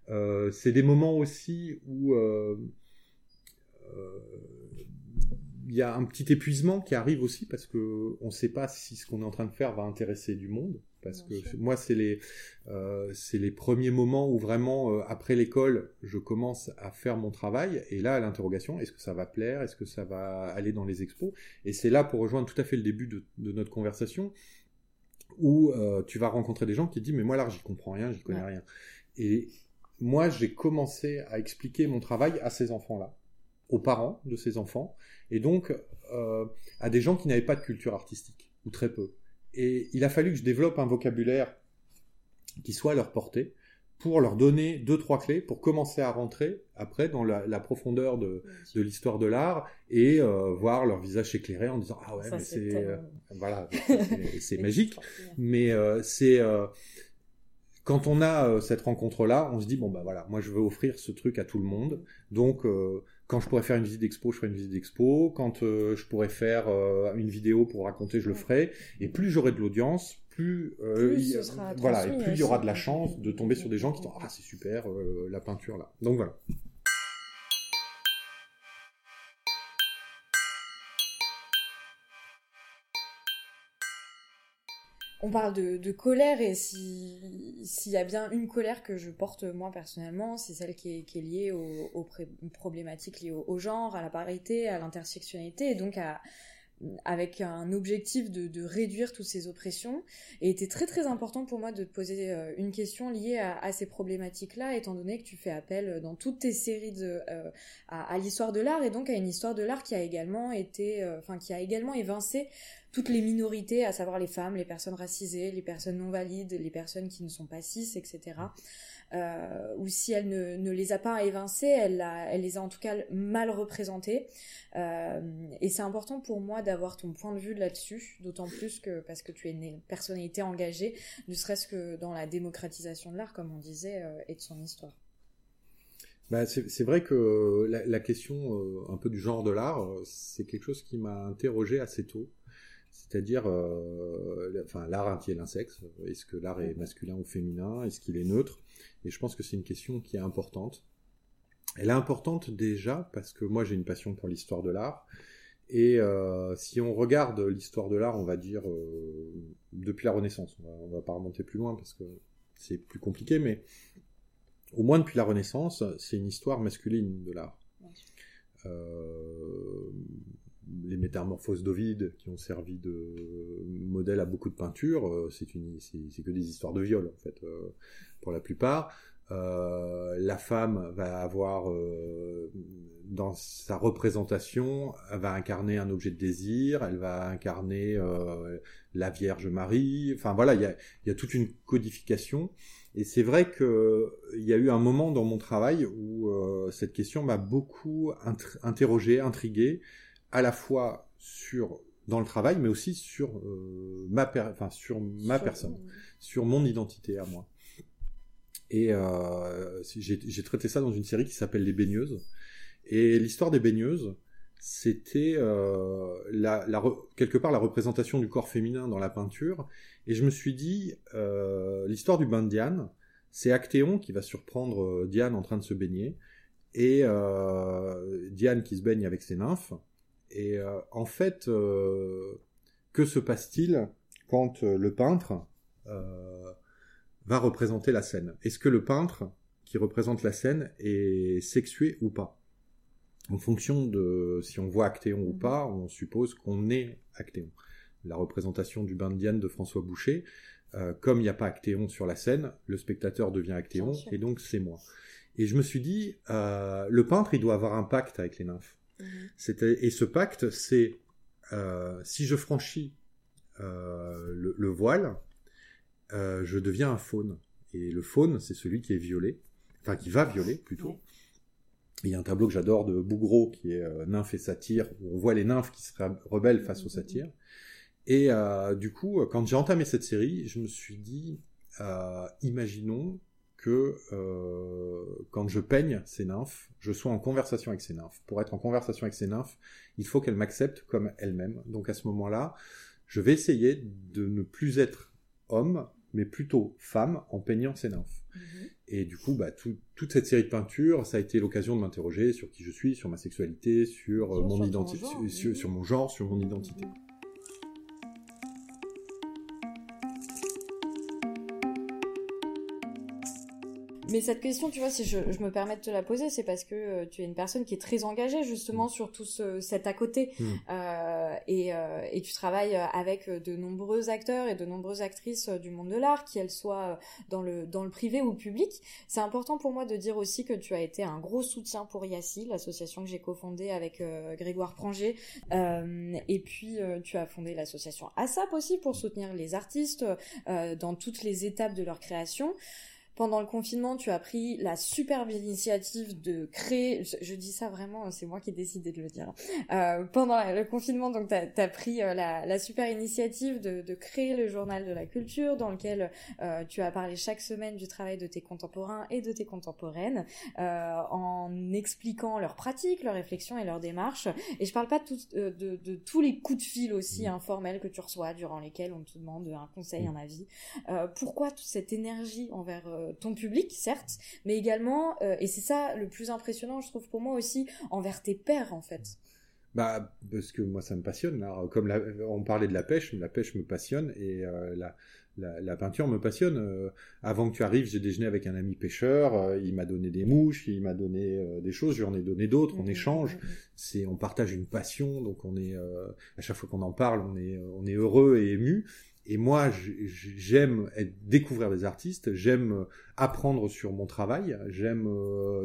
Euh, c'est des moments aussi où euh, il y a un petit épuisement qui arrive aussi parce que on ne sait pas si ce qu'on est en train de faire va intéresser du monde parce que moi c'est les euh, c'est les premiers moments où vraiment euh, après l'école je commence à faire mon travail. Et là l'interrogation est-ce que ça va plaire? Est-ce que ça va aller dans les expos? Et c'est là pour rejoindre tout à fait le début de, notre conversation où euh, tu vas rencontrer des gens qui te disent mais moi là j'y comprends rien j'y connais rien. Et moi j'ai commencé à expliquer mon travail à ces enfants là aux parents de ces enfants et donc à des gens qui n'avaient pas de culture artistique ou très peu et il a fallu que je développe un vocabulaire qui soit à leur portée pour leur donner deux trois clés pour commencer à rentrer après dans la, profondeur de, de l'histoire de l'art et euh, voir leur visage éclairé en disant ah ouais mais c'est euh, voilà c'est magique. Mais euh, c'est quand on a cette rencontre là on se dit bon bah voilà moi je veux offrir ce truc à tout le monde. Donc quand je pourrais faire une visite d'expo, je ferai une visite d'expo. Quand euh, je pourrais faire euh, une vidéo pour raconter, je le ferai. Et plus j'aurai de l'audience, plus, Plus il, ce sera voilà, et transmis plus il y aura de la chance de tomber sur des gens qui disent ah c'est super euh, la peinture là. Donc voilà. On parle de, colère et si s'il y a bien une colère que je porte moi personnellement, c'est celle qui est, qui est liée aux, aux problématiques liées au genre, à la parité, à l'intersectionnalité et donc à avec un objectif de, de réduire toutes ces oppressions. Et était très très important pour moi de te poser euh, une question liée à, à ces problématiques-là, étant donné que tu fais appel euh, dans toutes tes séries de, euh, à, à l'histoire de l'art et donc à une histoire de l'art qui a également été, euh, enfin qui a également évincé toutes les minorités, à savoir les femmes, les personnes racisées, les personnes non valides, les personnes qui ne sont pas cis, etc. Euh, ou si elle ne, les a pas évincées, elle, les a en tout cas mal représentées. Euh, et c'est important pour moi d'avoir ton point de vue là-dessus, d'autant plus que parce que tu es une personnalité engagée, ne serait-ce que dans la démocratisation de l'art, comme on disait, euh, et de son histoire. Bah, c'est vrai que la, la question euh, un peu du genre de l'art, euh, c'est quelque chose qui m'a interrogé assez tôt. C'est-à-dire, euh, enfin, l'art est-il un sexe Est-ce que l'art est masculin ou féminin? Est-ce qu'il est neutre? Et je pense que c'est une question qui est importante. Elle est importante déjà parce que moi j'ai une passion pour l'histoire de l'art. Et euh, si on regarde l'histoire de l'art, on va dire euh, depuis la Renaissance, on va, on va pas remonter plus loin parce que c'est plus compliqué, mais au moins depuis la Renaissance, c'est une histoire masculine de l'art. Euh, les métamorphoses d'Ovide qui ont servi de modèle à beaucoup de peintures, euh, c'est une, c'est que des histoires de viol en fait, euh, pour la plupart. Euh, la femme va avoir dans sa représentation, elle va incarner un objet de désir, elle va incarner la Vierge Marie. Enfin voilà, il y a, toute une codification. Et c'est vrai que il y a eu un moment dans mon travail où cette question m'a beaucoup int- interrogé, intrigué, à la fois sur dans le travail, mais aussi sur euh, ma per- enfin sur ma Sur- personne, sur mon identité à moi. Et euh, j'ai traité ça dans une série qui s'appelle Les baigneuses. Et l'histoire des baigneuses, c'était euh, la, la re- quelque part la représentation du corps féminin dans la peinture. Et je me suis dit, l'histoire du bain de Diane, c'est Actéon qui va surprendre Diane en train de se baigner, et Diane qui se baigne avec ses nymphes. Et euh, en fait, euh, que se passe-t-il quand euh, le peintre va représenter la scène? Est-ce que le peintre qui représente la scène est sexué ou pas? En fonction de si on voit Actéon ou Mhm. pas, on suppose qu'on est Actéon. La représentation du bain de Diane de François Boucher, euh, comme il n'y a pas Actéon sur la scène, le spectateur devient Actéon, et donc c'est moi. Et je me suis dit, euh, le peintre, il doit avoir un pacte avec les nymphes. Mhm. C'était- Et ce pacte, c'est euh, si je franchis euh, le, le voile, euh, je deviens un faune. Et le faune, c'est celui qui est violé, enfin qui va violer plutôt. Il y a un tableau que j'adore de Bougreau qui est euh, Nymphe et Satyre, où on voit les nymphes qui se re- rebellent face aux satyres. Et du coup, quand j'ai entamé cette série, je me suis dit, imaginons que euh, quand je peigne ces nymphes, je sois en conversation avec ces nymphes. Pour être en conversation avec ces nymphes, il faut qu'elles m'acceptent comme elles-mêmes. Donc à ce moment-là, je vais essayer de ne plus être homme, mais plutôt femme en peignant ces nymphes. Mhm. Et du coup, bah, tout- toute cette série de peintures, ça a été l'occasion de m'interroger sur qui je suis, sur ma sexualité, sur euh, Sur mon identité, sur, mhm. mon genre, sur mon identité. Mais cette question, tu vois, si je, je me permets de te la poser, c'est parce que euh, tu es une personne qui est très engagée justement sur tout ce, cet à côté. Mm. Euh, et, euh, et tu travailles avec de nombreux acteurs et de nombreuses actrices euh, du monde de l'art, qu'elles soient dans le, dans le privé ou le public. C'est important pour moi de dire aussi que tu as été un gros soutien pour Yassi, l'association que j'ai cofondée avec euh, Grégoire Pranger. Euh, et puis, euh, tu as fondé l'association ASAP aussi pour soutenir les artistes euh, dans toutes les étapes de leur création. Pendant le confinement, tu as pris la superbe initiative de créer, je, je dis ça vraiment, c'est moi qui ai décidé de le dire. Euh, pendant le confinement, donc tu as, pris euh, la, la super initiative de, de créer le journal de la culture dans lequel euh, tu as parlé chaque semaine du travail de tes contemporains et de tes contemporaines euh, en expliquant leurs pratiques, leurs réflexions et leurs démarches. Et je parle pas de, de, de, tous les coups de fil aussi mmh. informels que tu reçois durant lesquels on te demande un conseil, mmh. un avis. Euh, pourquoi toute cette énergie envers euh, ton public, certes, mais également, euh, et c'est ça le plus impressionnant, je trouve pour moi aussi, envers tes pairs en fait. Bah, parce que moi ça me passionne. Là. Comme on parlait de la pêche, la pêche me passionne et la, la, peinture me passionne. Euh, avant que tu arrives, j'ai déjeuné avec un ami pêcheur. Euh, il m'a donné des mouches, il m'a donné euh, des choses, j'en ai donné d'autres. On mmh, échange. Mmh, mmh. C'est, on partage une passion, donc on est à chaque fois qu'on en parle, on est, on est heureux et ému. Et moi, j'aime découvrir des artistes, j'aime apprendre sur mon travail, j'aime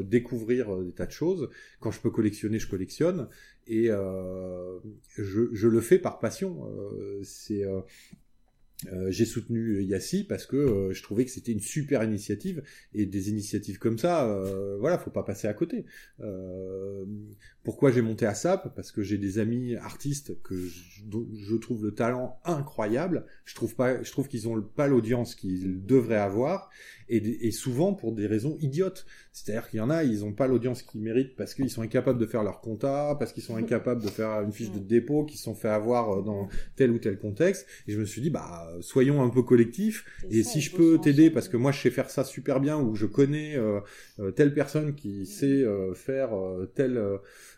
découvrir des tas de choses. Quand je peux collectionner, je collectionne, et je, je, le fais par passion. c'est euh, j'ai soutenu Yassi parce que euh, je trouvais que c'était une super initiative et des initiatives comme ça, euh, voilà, faut pas passer à côté. Euh, pourquoi j'ai monté à SAP Parce que j'ai des amis artistes que je, je, trouve le talent incroyable. Je trouve pas, je trouve qu'ils ont pas l'audience qu'ils devraient avoir et, et, souvent pour des raisons idiotes. C'est-à-dire qu'il y en a, ils ont pas l'audience qu'ils méritent parce qu'ils sont incapables de faire leur compta, parce qu'ils sont incapables de faire une fiche de dépôt, qu'ils se sont fait avoir dans tel ou tel contexte. Et je me suis dit, bah soyons un peu collectifs. Et si je peux t'aider, parce que moi je sais faire ça super bien, ou je connais euh, euh, telle personne qui mm. sait euh, faire telle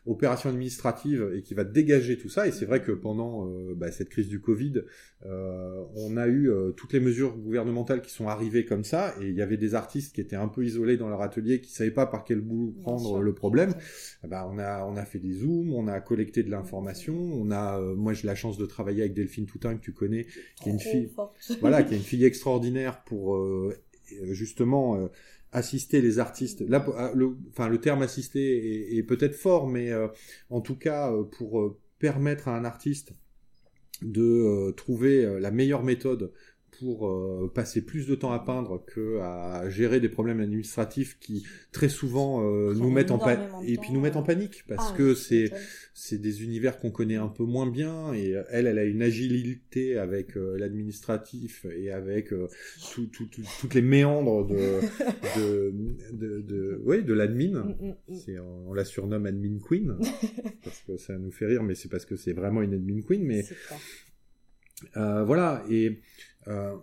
opération administrative et qui va dégager tout ça. Et c'est vrai que pendant bah, cette crise du Covid, on a eu toutes les mesures gouvernementales qui sont arrivées comme ça, et il y avait des artistes qui étaient un peu isolés dans leur atelier, qui savaient pas par quel bout prendre le problème. Bah, on a on a fait des zooms, on a collecté de l'information, on a moi j'ai la chance de travailler avec Delphine Toutin que tu connais, qui est une fille voilà, qui est une fille extraordinaire pour euh, justement euh, assister les artistes. Là, ah, le, enfin, le terme assister est, peut-être fort, mais euh, en tout cas, pour permettre à un artiste de trouver la meilleure méthode pour euh, passer plus de temps à peindre que à gérer des problèmes administratifs qui très souvent euh, nous mettent en panique et puis nous mettent en panique parce ah, que c'est c'est des univers qu'on connaît un peu moins bien et elle elle a une agilité avec euh, l'administratif et avec tout, tout, toutes les méandres de de de, de, oui, de l'admin. Mm, mm, mm. c'est on, la surnomme admin queen parce que ça nous fait rire mais c'est parce que c'est vraiment une admin queen mais voilà et euh,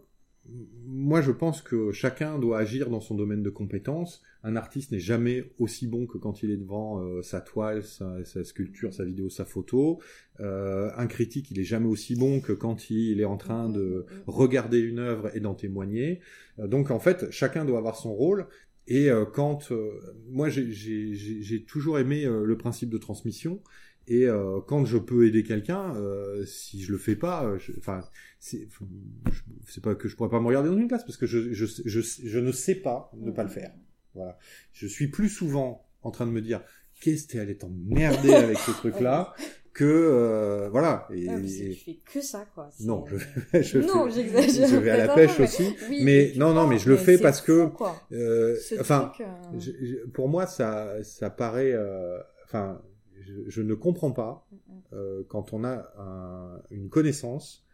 moi, je pense que chacun doit agir dans son domaine de compétence. Un artiste n'est jamais aussi bon que quand il est devant euh, sa toile, sa, sculpture, sa vidéo, sa photo. Euh, un critique, il est jamais aussi bon que quand il est en train de regarder une œuvre et d'en témoigner. donc, en fait, chacun doit avoir son rôle. Et quand moi, j'ai toujours aimé le principe de transmission. Et euh, quand je peux aider quelqu'un, euh, si je le fais pas, enfin, c'est pas que je pourrais pas me regarder dans une classe parce que je, je, je, je ne sais pas ne pas le faire. Voilà. Je suis plus souvent en train de me dire qu'est-ce que t'es allé t'emmerder avec ce truc-là que euh, voilà. Et, ah, je fais que ça quoi. Non, je, je non, j'exagère. Je vais à la pêche aussi, mais non, non, mais je le fais parce que, euh, enfin, euh, pour moi ça, ça paraît, euh, enfin je, ne comprends pas euh, quand on a une connaissance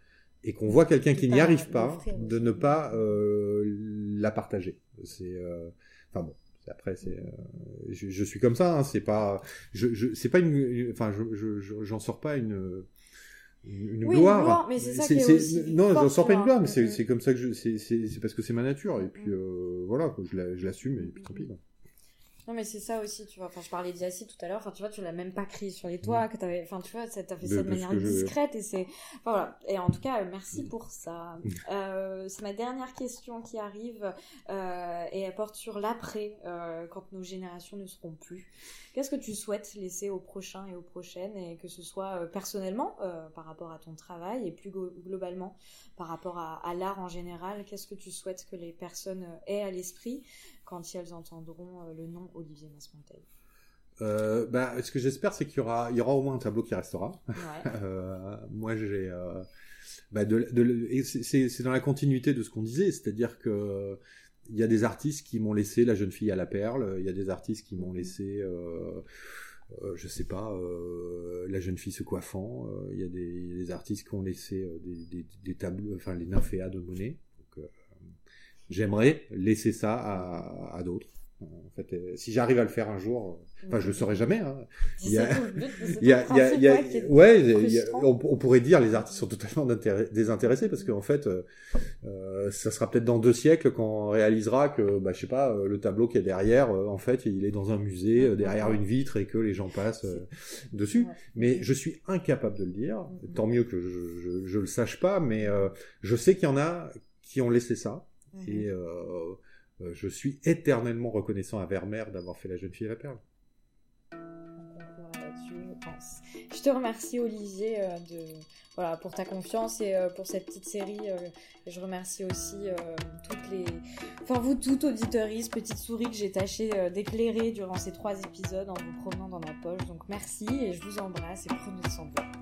et qu'on voit quelqu'un qui n'y arrive pas, de ne pas euh, la partager. C'est, euh, enfin bon. Après, c'est, je, suis comme ça. Hein, c'est pas, je, je c'est pas une, enfin, je, j'en sors pas une une gloire. mais c'est ça qui est non, j'en sors pas une gloire, mais c'est comme ça que je, c'est parce que c'est ma nature et puis voilà, je l'assume et puis tant pis. Non, mais c'est ça aussi, tu vois. Enfin, je parlais d'Yassi tout à l'heure. Enfin, tu vois, tu l'as même pas crié sur les toits, que t'avais, enfin, tu vois, t'as fait ça de manière discrète et c'est, enfin, voilà. Et en tout cas, merci pour ça. Euh, c'est ma dernière question qui arrive, euh, et elle porte sur l'après, euh, quand nos générations ne seront plus. Qu'est-ce que tu souhaites laisser aux prochains et aux prochaines, et que ce soit euh, personnellement, euh, par rapport à ton travail, et plus globalement, par rapport à, à l'art en général, qu'est-ce que tu souhaites que les personnes aient à l'esprit quand elles entendront euh, le nom Olivier Masmonteil euh, bah, ce que j'espère, c'est qu'il y aura, il y aura au moins un tableau qui restera. Ouais. euh, moi, j'ai, euh, bah, de, de, c'est dans la continuité de ce qu'on disait, c'est-à-dire que il y a des artistes qui m'ont laissé la jeune fille à la perle, il y a des artistes qui m'ont laissé, euh, je sais pas, la jeune fille se coiffant, il y a des, des, artistes qui ont laissé des, des, des tableaux, enfin les nymphéas de Monet. J'aimerais laisser ça à, à d'autres. En fait, euh, si j'arrive à le faire un jour, euh, enfin, je le saurai jamais. Hein. Il y a- Il y il y ouais, il y a- on, on pourrait dire les artistes sont totalement désintéressés parce qu'en fait, euh, euh, ça sera peut-être dans deux siècles quand on réalisera que, bah, je sais pas, le tableau qui est derrière, en fait, il est dans un musée derrière une vitre et que les gens passent dessus. Ouais. Mais je suis incapable de le dire. Mhm. Tant mieux que je, je, je le sache pas, mais euh, je sais qu'il y en a qui ont laissé ça Mhm. et euh, euh, je suis éternellement reconnaissant à Vermeer d'avoir fait La jeune fille et la perle. Je pense. Je te remercie Olivier euh, de voilà pour ta confiance et euh, pour cette petite série. euh, je remercie aussi toutes les, enfin vous toutes auditeuristes, petites souris que j'ai tâché d'éclairer durant ces trois épisodes en vous promenant dans ma poche. Donc merci et je vous embrasse et prenez soin de vous.